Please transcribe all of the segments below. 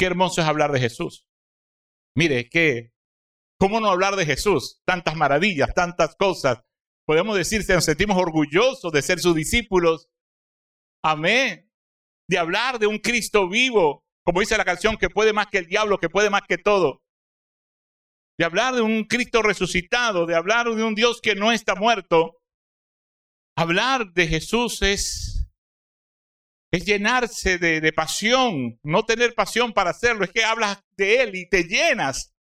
qué hermoso es hablar de Jesús. Mire, que, ¿cómo no hablar de Jesús? Tantas maravillas, tantas cosas. Podemos decir nos sentimos orgullosos de ser sus discípulos. Amén. De hablar de un Cristo vivo, como dice la canción, que puede más que el diablo, que puede más que todo. De hablar de un Cristo resucitado, de hablar de un Dios que no está muerto. Hablar de Jesús es es llenarse de, pasión, no tener pasión para hacerlo, es que hablas de Él y te llenas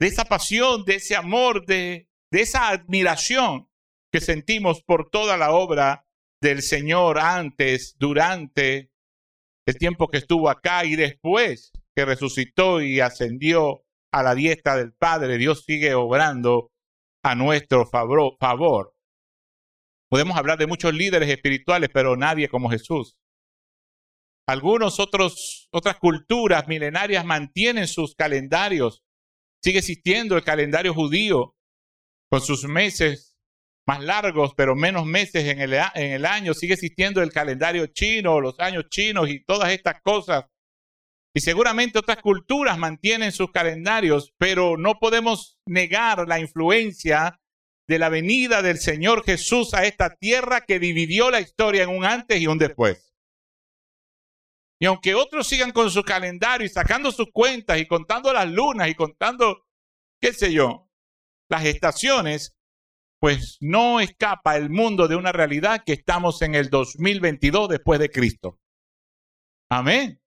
de esa pasión, de ese amor, de, de esa admiración que sentimos por toda la obra del Señor antes, durante el tiempo que estuvo acá y después que resucitó y ascendió a la diestra del Padre. Dios sigue obrando a nuestro favor. Podemos hablar de muchos líderes espirituales, pero nadie como Jesús. Algunos otros, otras culturas milenarias mantienen sus calendarios. Sigue existiendo el calendario judío con sus meses más largos, pero menos meses en el, en el año. Sigue existiendo el calendario chino, los años chinos y todas estas cosas. Y seguramente otras culturas mantienen sus calendarios, pero no podemos negar la influencia de la venida del Señor Jesús a esta tierra que dividió la historia en un antes y un después. Y aunque otros sigan con su calendario y sacando sus cuentas y contando las lunas y contando, qué sé yo, las estaciones, pues no escapa el mundo de una realidad que estamos en el 2022 después de Cristo. Amén.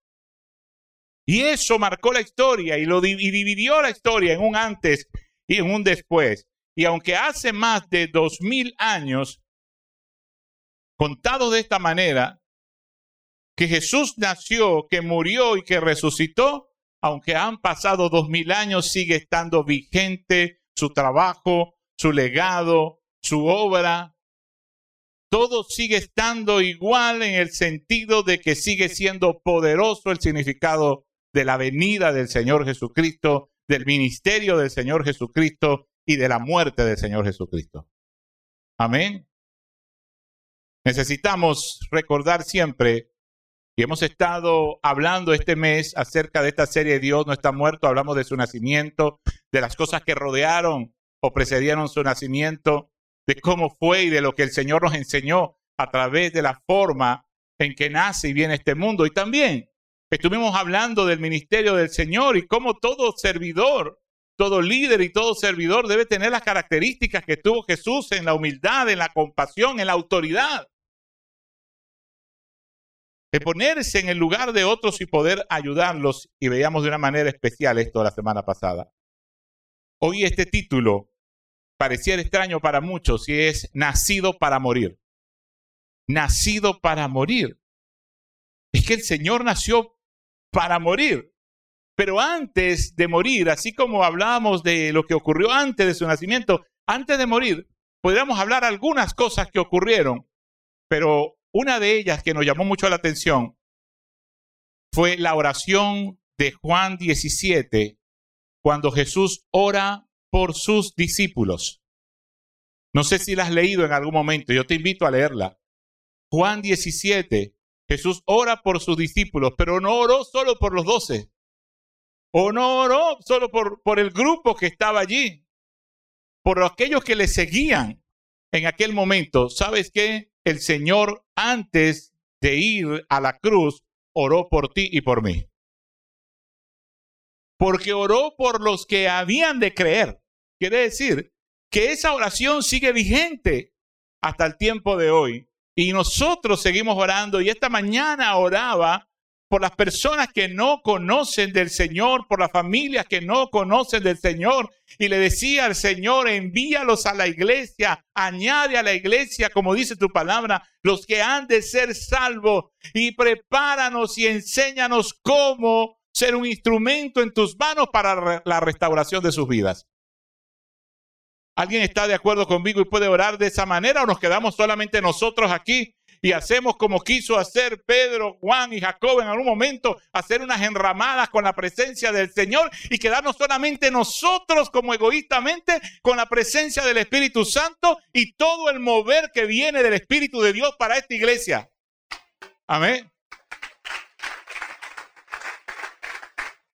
Y eso marcó la historia y, lo, dividió la historia en un antes y en un después. Y aunque hace más de dos mil años, contado de esta manera, que Jesús nació, que murió y que resucitó, aunque han pasado dos mil años, sigue estando vigente su trabajo, su legado, su obra. Todo sigue estando igual en el sentido de que sigue siendo poderoso el significado de la venida del Señor Jesucristo, del ministerio del Señor Jesucristo y de la muerte del Señor Jesucristo. Amén. Necesitamos recordar siempre, y hemos estado hablando este mes acerca de esta serie Dios no está muerto, hablamos de su nacimiento, de las cosas que rodearon o precedieron su nacimiento, de cómo fue y de lo que el Señor nos enseñó a través de la forma en que nace y viene este mundo. Y también estuvimos hablando del ministerio del Señor y cómo todo servidor todo líder y todo servidor debe tener las características que tuvo Jesús en la humildad, en la compasión, en la autoridad. De ponerse en el lugar de otros y poder ayudarlos. Y veíamos de una manera especial esto la semana pasada. Hoy este título pareciera extraño para muchos y es nacido para morir. Nacido para morir. Es que el Señor nació para morir. Pero antes de morir, así como hablábamos de lo que ocurrió antes de su nacimiento, antes de morir, podríamos hablar algunas cosas que ocurrieron, pero una de ellas que nos llamó mucho la atención fue la oración de Juan 17, cuando Jesús ora por sus discípulos. No sé si la has leído en algún momento, yo te invito a leerla. Juan 17, Jesús ora por sus discípulos, pero no oró solo por los doce, o no oró solo por, por el grupo que estaba allí, por aquellos que le seguían en aquel momento. ¿Sabes qué? El Señor antes de ir a la cruz oró por ti y por mí. Porque oró por los que habían de creer. Quiere decir que esa oración sigue vigente hasta el tiempo de hoy. Y nosotros seguimos orando y esta mañana oraba por las personas que no conocen del Señor, por las familias que no conocen del Señor. Y le decía al Señor, envíalos a la iglesia, añade a la iglesia, como dice tu palabra, los que han de ser salvos y prepáranos y enséñanos cómo ser un instrumento en tus manos para la restauración de sus vidas. ¿Alguien está de acuerdo conmigo y puede orar de esa manera o nos quedamos solamente nosotros aquí y hacemos como quiso hacer Pedro, Juan y Jacob en algún momento, hacer unas enramadas con la presencia del Señor y quedarnos solamente nosotros como egoístamente con la presencia del Espíritu Santo y todo el mover que viene del Espíritu de Dios para esta iglesia. Amén.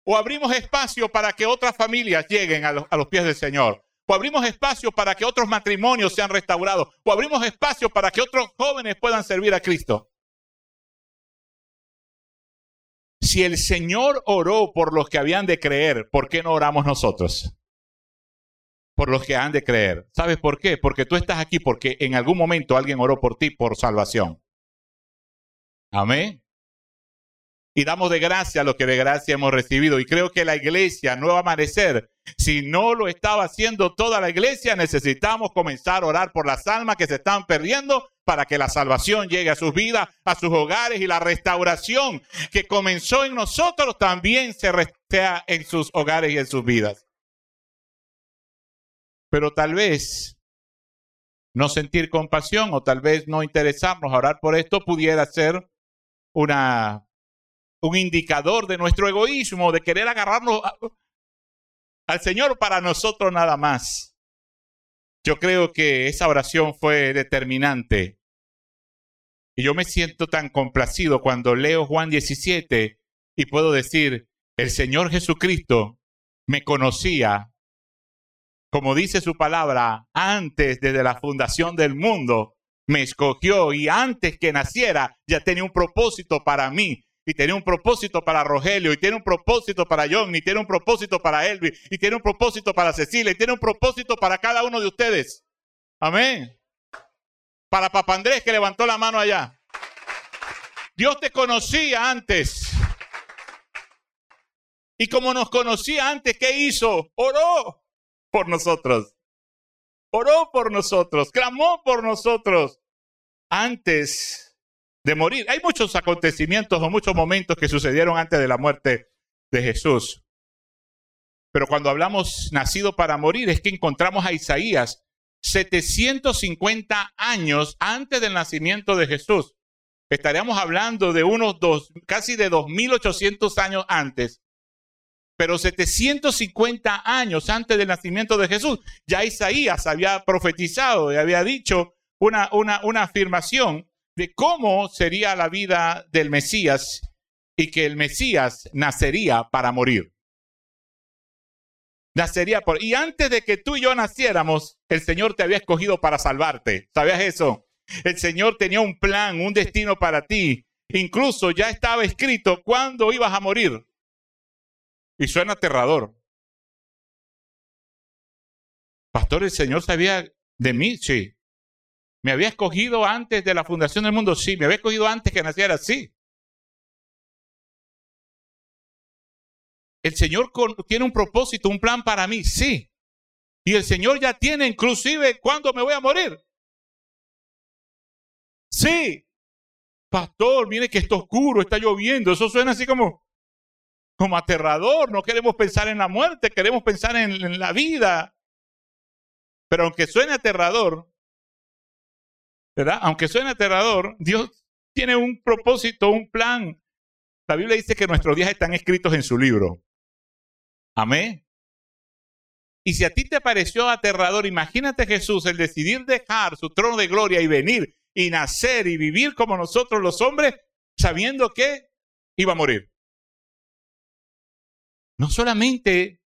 O abrimos espacio para que otras familias lleguen a los, a los pies del Señor. O abrimos espacio para que otros matrimonios sean restaurados. O abrimos espacio para que otros jóvenes puedan servir a Cristo. Si el Señor oró por los que habían de creer, ¿por qué no oramos nosotros? Por los que han de creer. ¿Sabes por qué? Porque tú estás aquí porque en algún momento alguien oró por ti por salvación. Amén. Y damos de gracia lo que de gracia hemos recibido. Y creo que la iglesia, Nuevo Amanecer, si no lo estaba haciendo toda la iglesia, necesitamos comenzar a orar por las almas que se están perdiendo para que la salvación llegue a sus vidas, a sus hogares y la restauración que comenzó en nosotros también se sea en sus hogares y en sus vidas. Pero tal vez no sentir compasión o tal vez no interesarnos a orar por esto pudiera ser una, un indicador de nuestro egoísmo, de querer agarrarnos al Señor para nosotros nada más. Yo creo que esa oración fue determinante. Y yo me siento tan complacido cuando leo Juan 17 y puedo decir, el Señor Jesucristo me conocía, como dice su palabra, antes desde la fundación del mundo, me escogió y antes que naciera ya tenía un propósito para mí y tiene un propósito para Rogelio, y tiene un propósito para John, y tiene un propósito para Elvi, y tiene un propósito para Cecilia, y tiene un propósito para cada uno de ustedes. Amén. Para Papá Andrés que levantó la mano allá. Dios te conocía antes. Y como nos conocía antes, ¿qué hizo? Oró por nosotros. Oró por nosotros, clamó por nosotros antes de morir. Hay muchos acontecimientos o muchos momentos que sucedieron antes de la muerte de Jesús. Pero cuando hablamos nacido para morir es que encontramos a Isaías 750 años antes del nacimiento de Jesús. Estaríamos hablando de unos dos, casi de 2800 años antes. Pero 750 años antes del nacimiento de Jesús, ya Isaías había profetizado y había dicho una, una, una afirmación de cómo sería la vida del Mesías y que el Mesías nacería para morir. Nacería por... Y antes de que tú y yo naciéramos, el Señor te había escogido para salvarte. ¿Sabías eso? El Señor tenía un plan, un destino para ti. Incluso ya estaba escrito cuándo ibas a morir. Y suena aterrador. Pastor, ¿el Señor sabía de mí? Sí. ¿Me había escogido antes de la fundación del mundo? Sí. ¿Me había escogido antes que naciera? Sí. El Señor tiene un propósito, un plan para mí, sí. Y el Señor ya tiene inclusive cuándo me voy a morir. Sí. Pastor, mire que está oscuro, está lloviendo. Eso suena así como, como aterrador. No queremos pensar en la muerte, queremos pensar en la vida. Pero aunque suene aterrador, ¿verdad? Aunque suene aterrador, Dios tiene un propósito, un plan. La Biblia dice que nuestros días están escritos en su libro. Amén. Y si a ti te pareció aterrador, imagínate Jesús el decidir dejar su trono de gloria y venir y nacer y vivir como nosotros los hombres, sabiendo que iba a morir. No solamente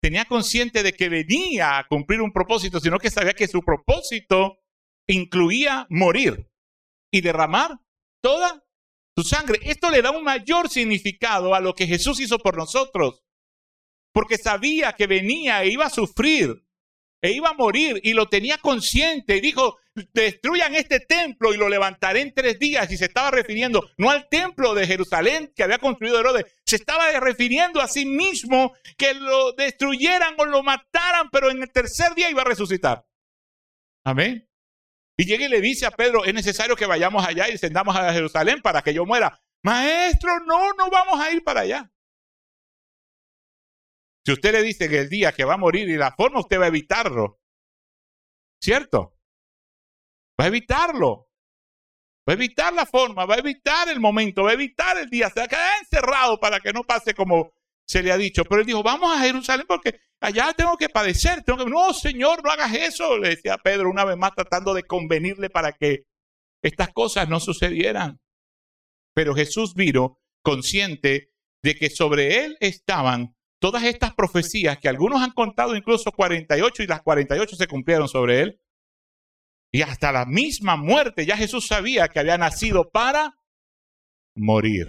tenía consciente de que venía a cumplir un propósito, sino que sabía que su propósito incluía morir y derramar toda su sangre. Esto le da un mayor significado a lo que Jesús hizo por nosotros, porque sabía que venía e iba a sufrir e iba a morir y lo tenía consciente y dijo, destruyan este templo y lo levantaré en tres días y se estaba refiriendo no al templo de Jerusalén que había construido Herodes, se estaba refiriendo a sí mismo que lo destruyeran o lo mataran, pero en el tercer día iba a resucitar. Amén. Y llega y le dice a Pedro, es necesario que vayamos allá y descendamos a Jerusalén para que yo muera. Maestro, no, no vamos a ir para allá. Si usted le dice que el día que va a morir y la forma, usted va a evitarlo. ¿Cierto? Va a evitarlo. Va a evitar la forma, va a evitar el momento, va a evitar el día. Se va a quedar encerrado para que no pase como se le ha dicho. Pero él dijo, vamos a Jerusalén porque allá tengo que padecer. Tengo que... No, Señor, no hagas eso, le decía Pedro una vez más tratando de convenirle para que estas cosas no sucedieran. Pero Jesús vino consciente de que sobre él estaban todas estas profecías que algunos han contado incluso 48 y las 48 se cumplieron sobre él. Y hasta la misma muerte ya Jesús sabía que había nacido para morir.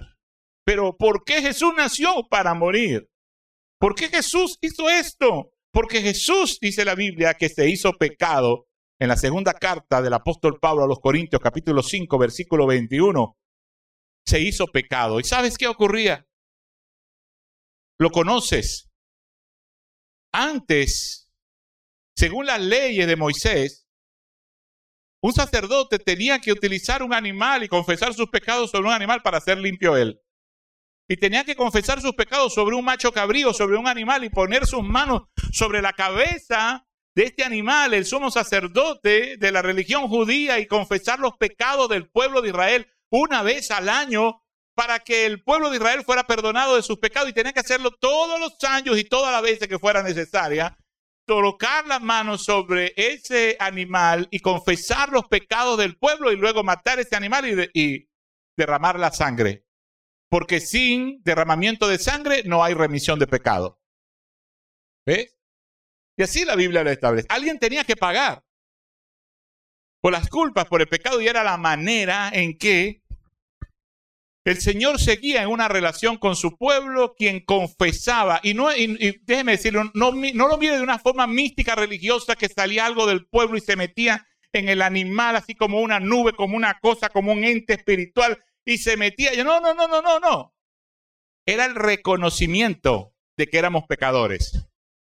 Pero ¿por qué Jesús nació para morir? ¿Por qué Jesús hizo esto? Porque Jesús, dice la Biblia, que se hizo pecado en la segunda carta del apóstol Pablo a los Corintios, capítulo 5, versículo 21, se hizo pecado. ¿Y sabes qué ocurría? Lo conoces. Antes, según las leyes de Moisés, un sacerdote tenía que utilizar un animal y confesar sus pecados sobre un animal para ser limpio él. Y tenía que confesar sus pecados sobre un macho cabrío, sobre un animal y poner sus manos sobre la cabeza de este animal, el sumo sacerdote de la religión judía, y confesar los pecados del pueblo de Israel una vez al año para que el pueblo de Israel fuera perdonado de sus pecados y tenía que hacerlo todos los años y todas las veces que fuera necesaria colocar las manos sobre ese animal y confesar los pecados del pueblo y luego matar ese animal y, derramar la sangre. Porque sin derramamiento de sangre no hay remisión de pecado. ¿Ves? Y así la Biblia lo establece. Alguien tenía que pagar por las culpas, por el pecado, y era la manera en que el Señor seguía en una relación con su pueblo, quien confesaba, y, no, déjeme decirlo, no, no lo mire de una forma mística religiosa que salía algo del pueblo y se metía en el animal, así como una nube, como una cosa, como un ente espiritual, y se metía. No, no, no, no, no, no. Era el reconocimiento de que éramos pecadores.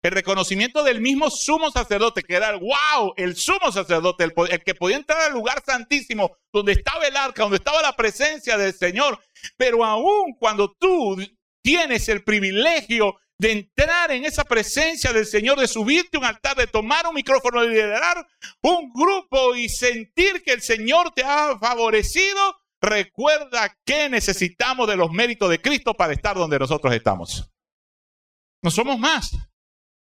El reconocimiento del mismo sumo sacerdote, que era el wow, el sumo sacerdote, el, el, que podía entrar al lugar santísimo, donde estaba el arca, donde estaba la presencia del Señor. Pero aún cuando tú tienes el privilegio de entrar en esa presencia del Señor, de subirte a un altar, de tomar un micrófono, de liderar un grupo y sentir que el Señor te ha favorecido, recuerda que necesitamos de los méritos de Cristo para estar donde nosotros estamos. No somos más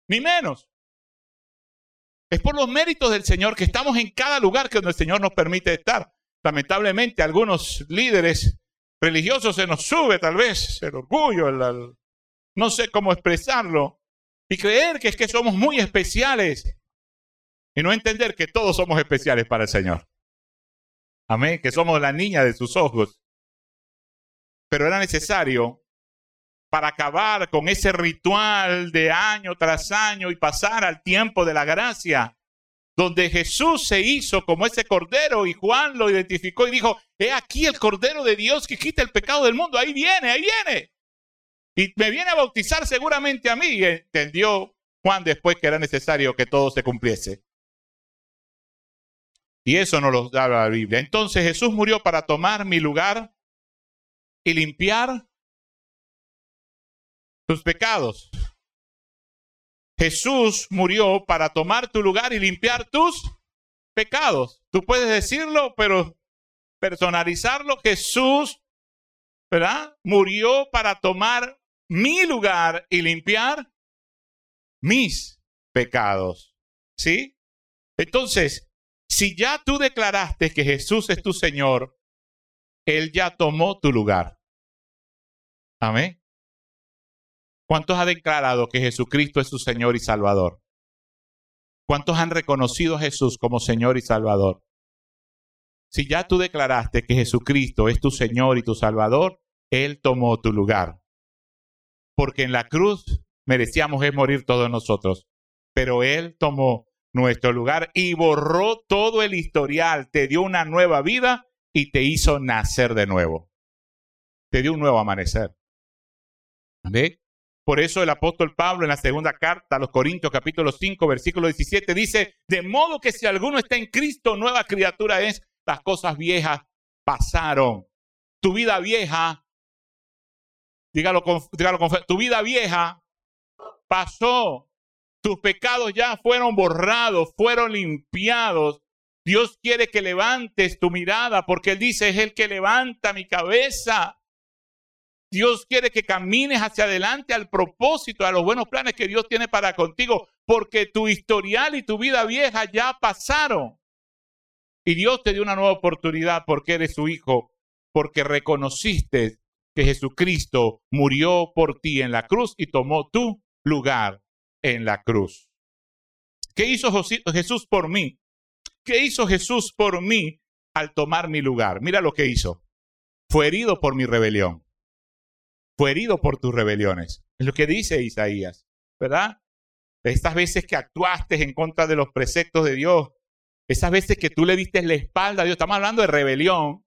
ni menos. Es por los méritos del Señor que estamos en cada lugar que el Señor nos permite estar. Lamentablemente, algunos líderes religiosos se nos sube tal vez el orgullo, no sé cómo expresarlo, y creer que es que somos muy especiales y no entender que todos somos especiales para el Señor. Amén, que somos la niña de sus ojos. Pero era necesario para acabar con ese ritual de año tras año y pasar al tiempo de la gracia, donde Jesús se hizo como ese cordero y Juan lo identificó y dijo, he aquí el cordero de Dios que quita el pecado del mundo, ahí viene, ahí viene. Y me viene a bautizar seguramente a mí. Y entendió Juan después que era necesario que todo se cumpliese. Y eso nos lo da la Biblia. Entonces Jesús murió para tomar mi lugar y limpiar tus pecados. Jesús murió para tomar tu lugar y limpiar tus pecados. Tú puedes decirlo, pero personalizarlo. Jesús, ¿verdad? Murió para tomar mi lugar y limpiar mis pecados. ¿Sí? Entonces, si ya tú declaraste que Jesús es tu Señor, Él ya tomó tu lugar. Amén. ¿Cuántos han declarado que Jesucristo es su Señor y Salvador? ¿Cuántos han reconocido a Jesús como Señor y Salvador? Si ya tú declaraste que Jesucristo es tu Señor y tu Salvador, Él tomó tu lugar. Porque en la cruz merecíamos morir todos nosotros, pero Él tomó nuestro lugar y borró todo el historial, te dio una nueva vida y te hizo nacer de nuevo. Te dio un nuevo amanecer. ¿Ve? Por eso el apóstol Pablo en la segunda carta a los Corintios capítulo 5 versículo 17 dice, de modo que si alguno está en Cristo, nueva criatura es, las cosas viejas pasaron. Tu vida vieja, dígalo dígalo tu vida vieja pasó. Tus pecados ya fueron borrados, fueron limpiados. Dios quiere que levantes tu mirada porque Él dice, es el que levanta mi cabeza. Dios quiere que camines hacia adelante al propósito, a los buenos planes que Dios tiene para contigo, porque tu historial y tu vida vieja ya pasaron. Y Dios te dio una nueva oportunidad porque eres su hijo, porque reconociste que Jesucristo murió por ti en la cruz y tomó tu lugar en la cruz. ¿Qué hizo Jesús por mí? ¿Qué hizo Jesús por mí al tomar mi lugar? Mira lo que hizo. Fue herido por mi rebelión. Fue herido por tus rebeliones. Es lo que dice Isaías, ¿verdad? Estas veces que actuaste en contra de los preceptos de Dios, esas veces que tú le diste la espalda a Dios, estamos hablando de rebelión.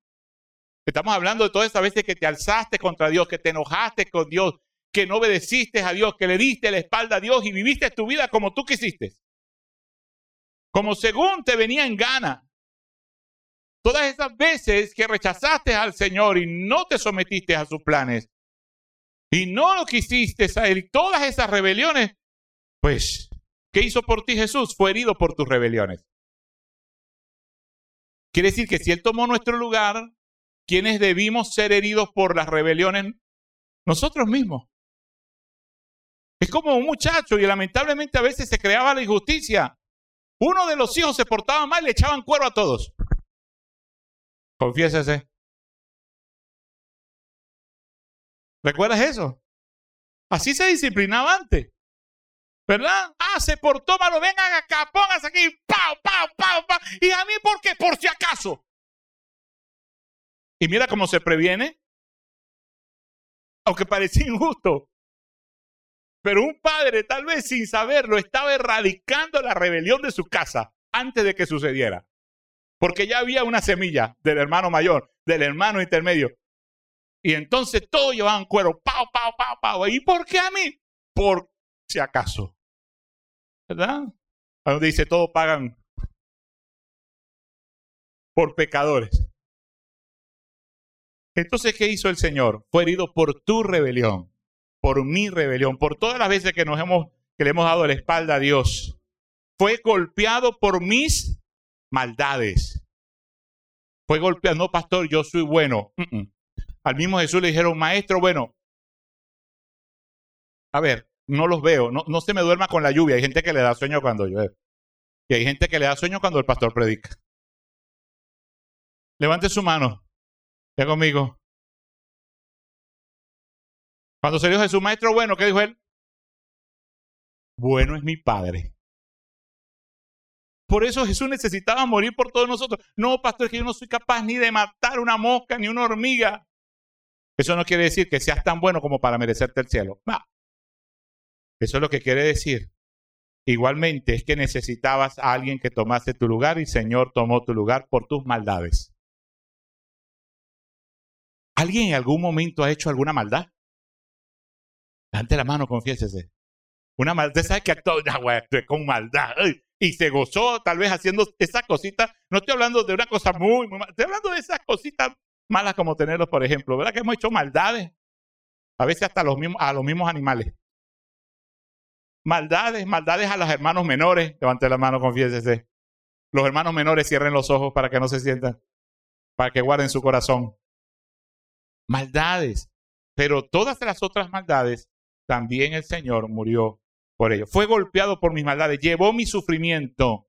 Estamos hablando de todas esas veces que te alzaste contra Dios, que te enojaste con Dios, que no obedeciste a Dios, que le diste la espalda a Dios y viviste tu vida como tú quisiste. Como según te venía en gana. Todas esas veces que rechazaste al Señor y no te sometiste a sus planes y no lo quisiste a Él, todas esas rebeliones, pues, ¿qué hizo por ti Jesús? Fue herido por tus rebeliones. Quiere decir que si Él tomó nuestro lugar, ¿quiénes debimos ser heridos por las rebeliones? Nosotros mismos. Es como un muchacho y lamentablemente a veces se creaba la injusticia. Uno de los hijos se portaba mal y le echaban cuero a todos. Confiésese. ¿Recuerdas eso? Así se disciplinaba antes. ¿Verdad? Ah, se portó malo, vengan acá, pónganse aquí, pau, pau, pau, pau. ¿Y a mí por qué? Por si acaso. Y mira cómo se previene. Aunque parecía injusto. Pero un padre, tal vez sin saberlo, estaba erradicando la rebelión de su casa antes de que sucediera. Porque ya había una semilla del hermano mayor, del hermano intermedio. Y entonces todos llevaban cuero, pau, pau, pau, pau. ¿Y por qué a mí? Por si acaso. ¿Verdad? Dice, todos pagan por pecadores. Entonces, ¿qué hizo el Señor? Fue herido por tu rebelión, por mi rebelión, por todas las veces que nos hemos, que le hemos dado la espalda a Dios. Fue golpeado por mis maldades. Fue golpeado, no, pastor, yo soy bueno. Al mismo Jesús le dijeron, maestro, bueno, a ver, no los veo, no, no se me duerma con la lluvia. Hay gente que le da sueño cuando llueve. Y hay gente que le da sueño cuando el pastor predica. Levante su mano. Ya conmigo. Cuando se dijo Jesús, maestro bueno, ¿qué dijo él? Bueno es mi Padre. Por eso Jesús necesitaba morir por todos nosotros. No, pastor, que yo no soy capaz ni de matar una mosca ni una hormiga. Eso no quiere decir que seas tan bueno como para merecerte el cielo. Eso es lo que quiere decir. Igualmente es que necesitabas a alguien que tomase tu lugar y el Señor tomó tu lugar por tus maldades. ¿Alguien en algún momento ha hecho alguna maldad? Levante la mano, confiésese. Una maldad, ¿sabe que actuó? con maldad y se gozó tal vez haciendo esas cositas. No estoy hablando de una cosa muy, muy mala, estoy hablando de esas cositas malas como tenerlos, por ejemplo. ¿Verdad que hemos hecho maldades? A veces hasta a los mismos animales. Maldades, maldades a los hermanos menores. Levante la mano, confiésese. Los hermanos menores cierren los ojos para que no se sientan, para que guarden su corazón. Maldades. Pero todas las otras maldades, también el Señor murió por ello. Fue golpeado por mis maldades, llevó mi sufrimiento.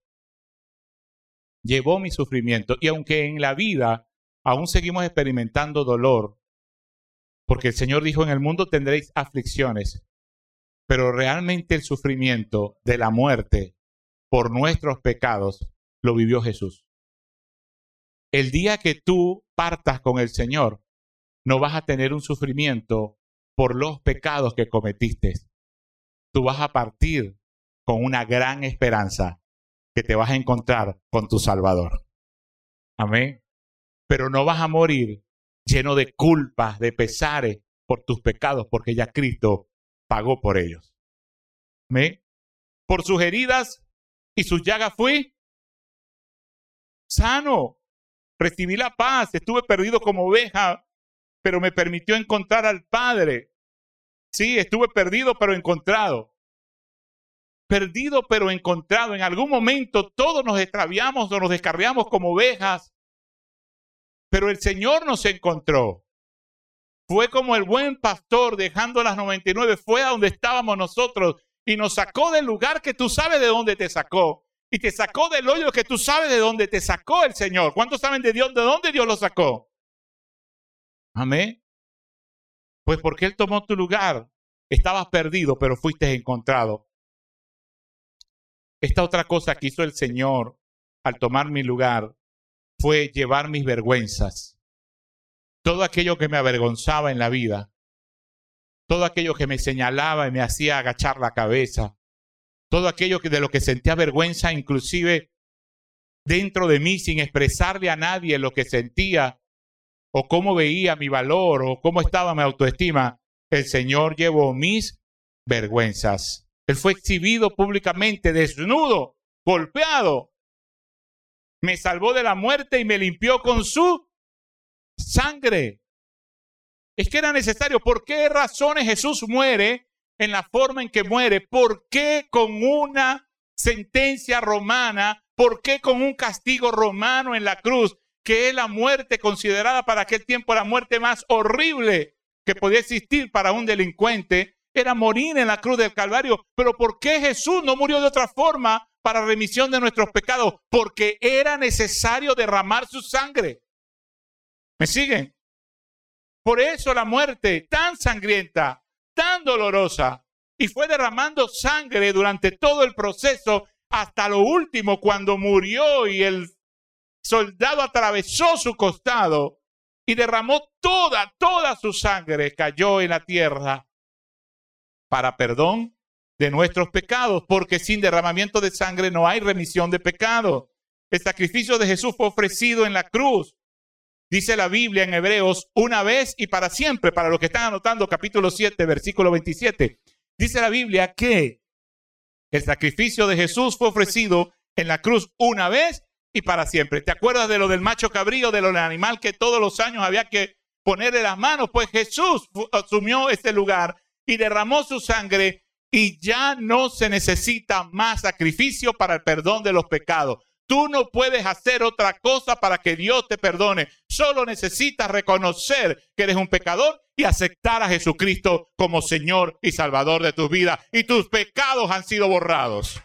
Llevó mi sufrimiento. Y aunque en la vida aún seguimos experimentando dolor, porque el Señor dijo, en el mundo tendréis aflicciones, pero realmente el sufrimiento de la muerte por nuestros pecados lo vivió Jesús. El día que tú partas con el Señor, no vas a tener un sufrimiento por los pecados que cometiste, tú vas a partir con una gran esperanza que te vas a encontrar con tu Salvador. Amén. Pero no vas a morir lleno de culpas, de pesares por tus pecados, porque ya Cristo pagó por ellos. Amén. Por sus heridas y sus llagas fui sano. Recibí la paz. Estuve perdido como oveja, pero me permitió encontrar al Padre. Sí, estuve perdido pero encontrado. Perdido pero encontrado. En algún momento todos nos extraviamos o nos descarriamos como ovejas. Pero el Señor nos encontró. Fue como el buen pastor dejando las 99. Fue a donde estábamos nosotros y nos sacó del lugar que tú sabes de dónde te sacó. Y te sacó del hoyo que tú sabes de dónde te sacó el Señor. ¿Cuántos saben de Dios? ¿De dónde Dios lo sacó? Amén. Pues porque Él tomó tu lugar. Estabas perdido, pero fuiste encontrado. Esta otra cosa que hizo el Señor al tomar mi lugar fue llevar mis vergüenzas. Todo aquello que me avergonzaba en la vida, todo aquello que me señalaba y me hacía agachar la cabeza, todo aquello que de lo que sentía vergüenza, inclusive dentro de mí, sin expresarle a nadie lo que sentía o cómo veía mi valor o cómo estaba mi autoestima, el Señor llevó mis vergüenzas. Él fue exhibido públicamente, desnudo, golpeado. Me salvó de la muerte y me limpió con su sangre. Es que era necesario. ¿Por qué razones Jesús muere en la forma en que muere? ¿Por qué con una sentencia romana? ¿Por qué con un castigo romano en la cruz? Que es la muerte considerada para aquel tiempo la muerte más horrible que podía existir para un delincuente. Era morir en la cruz del Calvario. Pero ¿por qué Jesús no murió de otra forma para remisión de nuestros pecados? Porque era necesario derramar su sangre. ¿Me siguen? Por eso la muerte tan sangrienta, tan dolorosa, y fue derramando sangre durante todo el proceso hasta lo último cuando murió y el soldado atravesó su costado y derramó toda, toda su sangre, cayó en la tierra para perdón de nuestros pecados, porque sin derramamiento de sangre no hay remisión de pecado. El sacrificio de Jesús fue ofrecido en la cruz Dice la Biblia en Hebreos, una vez y para siempre, para los que están anotando capítulo 7, versículo 27. Dice la Biblia que el sacrificio de Jesús fue ofrecido en la cruz una vez y para siempre. ¿Te acuerdas de lo del macho cabrío, de lo del animal que todos los años había que ponerle las manos? Pues Jesús asumió este lugar y derramó su sangre y ya no se necesita más sacrificio para el perdón de los pecados. Tú no puedes hacer otra cosa para que Dios te perdone. Solo necesitas reconocer que eres un pecador y aceptar a Jesucristo como Señor y Salvador de tu vida. Y tus pecados han sido borrados.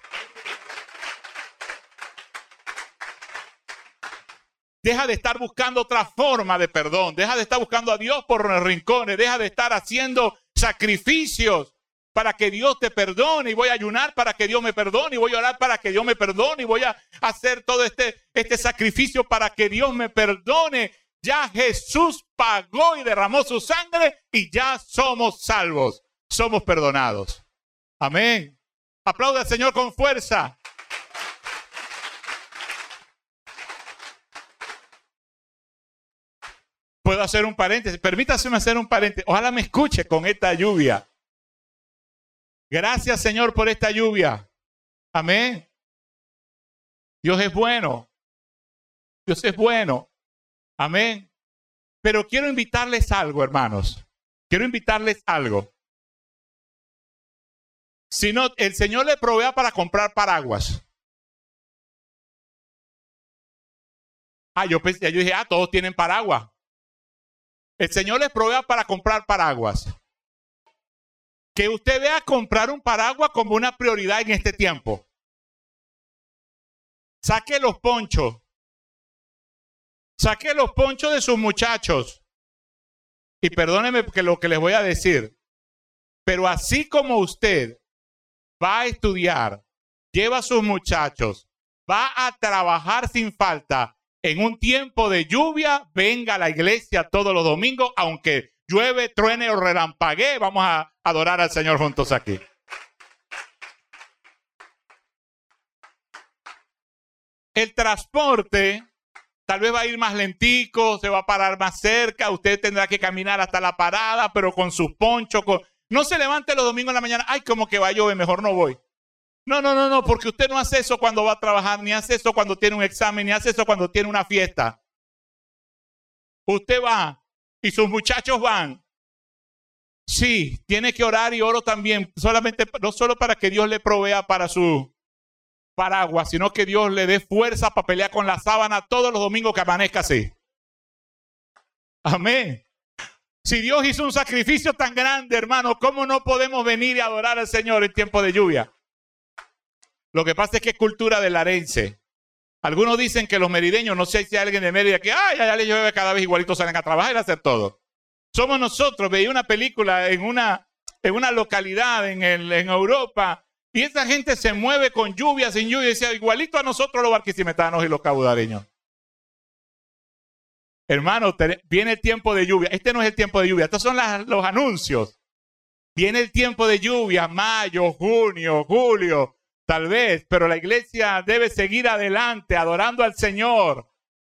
Deja de estar buscando otra forma de perdón. Deja de estar buscando a Dios por los rincones. Deja de estar haciendo sacrificios para que Dios te perdone y voy a ayunar para que Dios me perdone y voy a orar para que Dios me perdone y voy a hacer todo este, este sacrificio para que Dios me perdone. Ya Jesús pagó y derramó su sangre y ya somos salvos, somos perdonados. Amén. Aplauda al Señor con fuerza. Puedo hacer un paréntesis. Permítaseme hacer un paréntesis. Ojalá me escuche con esta lluvia. Gracias Señor por esta lluvia. Amén. Dios es bueno. Dios es bueno. Amén. Pero quiero invitarles algo, hermanos. Quiero invitarles algo. Si no, el Señor le provea para comprar paraguas. Ah, yo pensé, yo dije, ah, todos tienen paraguas. El Señor les provea para comprar paraguas que usted vea comprar un paraguas como una prioridad en este tiempo. Saque los ponchos. Saque los ponchos de sus muchachos. Y perdóneme porque lo que les voy a decir. Pero así como usted va a estudiar, lleva a sus muchachos, va a trabajar sin falta en un tiempo de lluvia, venga a la iglesia todos los domingos, aunque llueve, truene o relampaguee, vamos a adorar al Señor juntos aquí. El transporte tal vez va a ir más lentico, se va a parar más cerca, usted tendrá que caminar hasta la parada, pero con sus ponchos, no se levante los domingos en la mañana, ay, como que va a llover, mejor no voy. No, no, no, no, porque usted no hace eso cuando va a trabajar, ni hace eso cuando tiene un examen, ni hace eso cuando tiene una fiesta. Usted va y sus muchachos van. Sí, tiene que orar y oro también, solamente, no solo para que Dios le provea para su paraguas, sino que Dios le dé fuerza para pelear con la sábana todos los domingos que amanezca así. Amén. Si Dios hizo un sacrificio tan grande, hermano, ¿cómo no podemos venir y adorar al Señor en tiempo de lluvia? Lo que pasa es que es cultura del arense. Algunos dicen que los merideños, no sé si hay alguien de Mérida que, ay, ya le llueve cada vez igualito salen a trabajar y a hacer todo. Somos nosotros. Veía una película en una, en una localidad en, en Europa y esa gente se mueve con lluvia, sin lluvia, y decía, igualito a nosotros los barquisimetanos y los cabudareños. Hermano, viene el tiempo de lluvia. Este no es el tiempo de lluvia, estos son los anuncios. Viene el tiempo de lluvia, mayo, junio, julio, tal vez, pero la iglesia debe seguir adelante, adorando al Señor,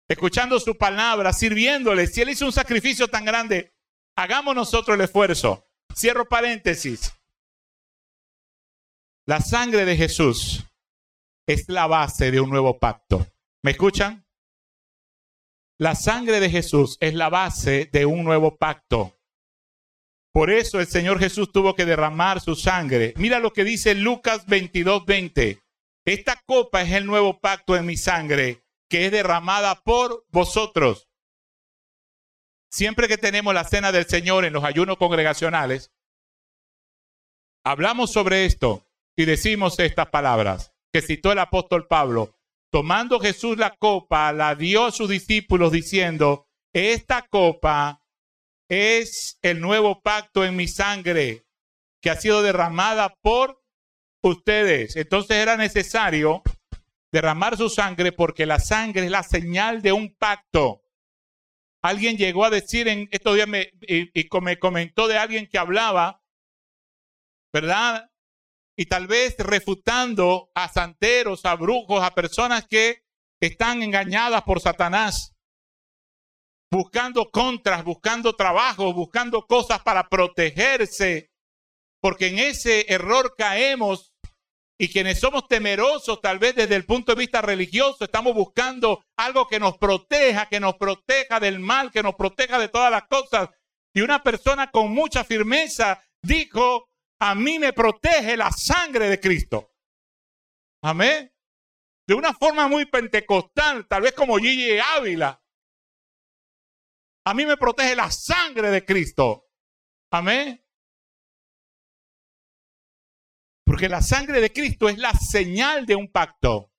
escuchando su palabra, sirviéndole. Si Él hizo un sacrificio tan grande, hagamos nosotros el esfuerzo. Cierro paréntesis. La sangre de Jesús es la base de un nuevo pacto. ¿Me escuchan? La sangre de Jesús es la base de un nuevo pacto. Por eso el Señor Jesús tuvo que derramar su sangre. Mira lo que dice Lucas 22, 20. Esta copa es el nuevo pacto en mi sangre, que es derramada por vosotros. Siempre que tenemos la cena del Señor en los ayunos congregacionales, hablamos sobre esto y decimos estas palabras que citó el apóstol Pablo. Tomando Jesús la copa, la dio a sus discípulos diciendo, esta copa es el nuevo pacto en mi sangre que ha sido derramada por ustedes. Entonces era necesario derramar su sangre porque la sangre es la señal de un pacto. Alguien llegó a decir en estos días y, y me comentó de alguien que hablaba, ¿verdad? y tal vez refutando a santeros, a brujos, a personas que están engañadas por Satanás, buscando contras, buscando trabajo, buscando cosas para protegerse, porque en ese error caemos y quienes somos temerosos, tal vez desde el punto de vista religioso, estamos buscando algo que nos proteja, que nos proteja del mal, que nos proteja de todas las cosas. Y una persona con mucha firmeza dijo, a mí me protege la sangre de Cristo. Amén. De una forma muy pentecostal, tal vez como Gigi Ávila. A mí me protege la sangre de Cristo. Amén. Porque la sangre de Cristo es la señal de un pacto.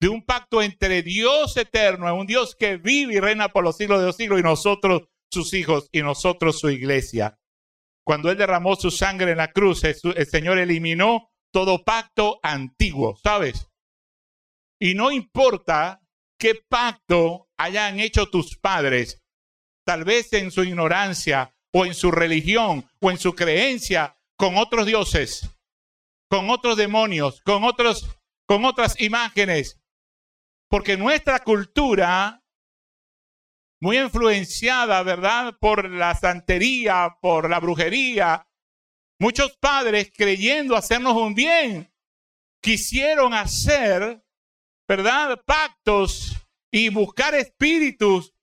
De un pacto entre Dios eterno, un Dios que vive y reina por los siglos de los siglos, y nosotros sus hijos, y nosotros su iglesia. Cuando Él derramó su sangre en la cruz, el Señor eliminó todo pacto antiguo, ¿sabes? Y no importa qué pacto hayan hecho tus padres, tal vez en su ignorancia o en su religión o en su creencia con otros dioses, con otros demonios, con otros con otras imágenes. Porque nuestra cultura muy influenciada, ¿verdad? Por la santería, por la brujería. Muchos padres creyendo hacernos un bien, quisieron hacer, ¿verdad? Pactos y buscar espíritus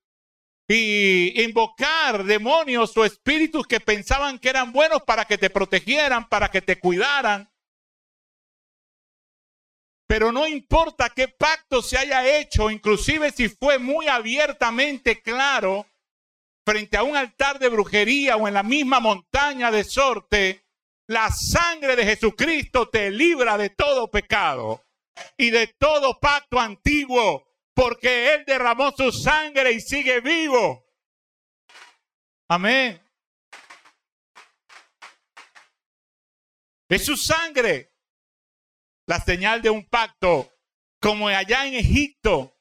y invocar demonios o espíritus que pensaban que eran buenos para que te protegieran, para que te cuidaran. Pero no importa qué pacto se haya hecho, inclusive si fue muy abiertamente claro frente a un altar de brujería o en la misma montaña de sorte, la sangre de Jesucristo te libra de todo pecado y de todo pacto antiguo, porque Él derramó su sangre y sigue vivo. Amén. Es su sangre la señal de un pacto, como allá en Egipto,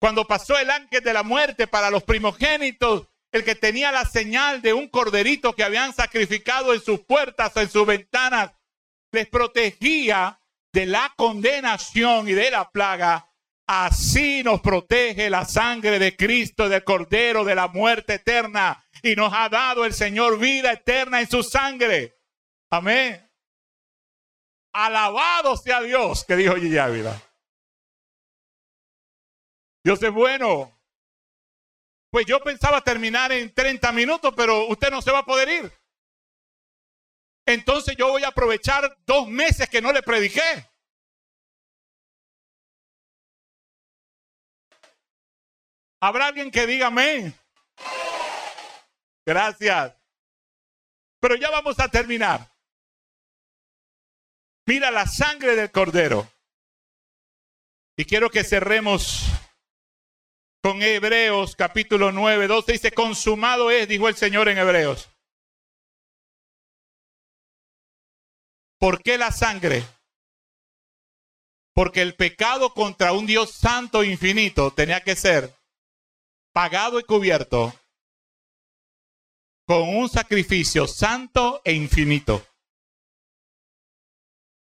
cuando pasó el ángel de la muerte para los primogénitos, el que tenía la señal de un corderito que habían sacrificado en sus puertas, en sus ventanas, les protegía de la condenación y de la plaga. Así nos protege la sangre de Cristo, del Cordero, de la muerte eterna. Y nos ha dado el Señor vida eterna en su sangre. Amén. Alabado sea Dios, que dijo Gigi Ávila. Dios es bueno. Pues yo pensaba terminar en 30 minutos, pero usted no se va a poder ir. Entonces yo voy a aprovechar dos meses que no le prediqué. ¿Habrá alguien que diga amén? Gracias. Pero ya vamos a terminar. Mira la sangre del cordero. Y quiero que cerremos con Hebreos capítulo 9, 12, dice, consumado es, dijo el Señor en Hebreos. ¿Por qué la sangre? Porque el pecado contra un Dios santo e infinito tenía que ser pagado y cubierto con un sacrificio santo e infinito.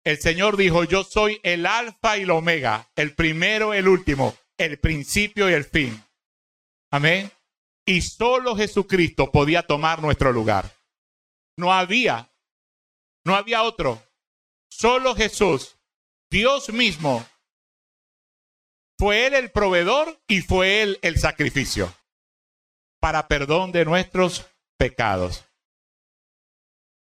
El Señor dijo, yo soy el alfa y el omega, el primero el último, el principio y el fin. Amén. Y solo Jesucristo podía tomar nuestro lugar. No había, no había otro. Solo Jesús, Dios mismo, fue Él el proveedor y fue Él el sacrificio para perdón de nuestros pecados.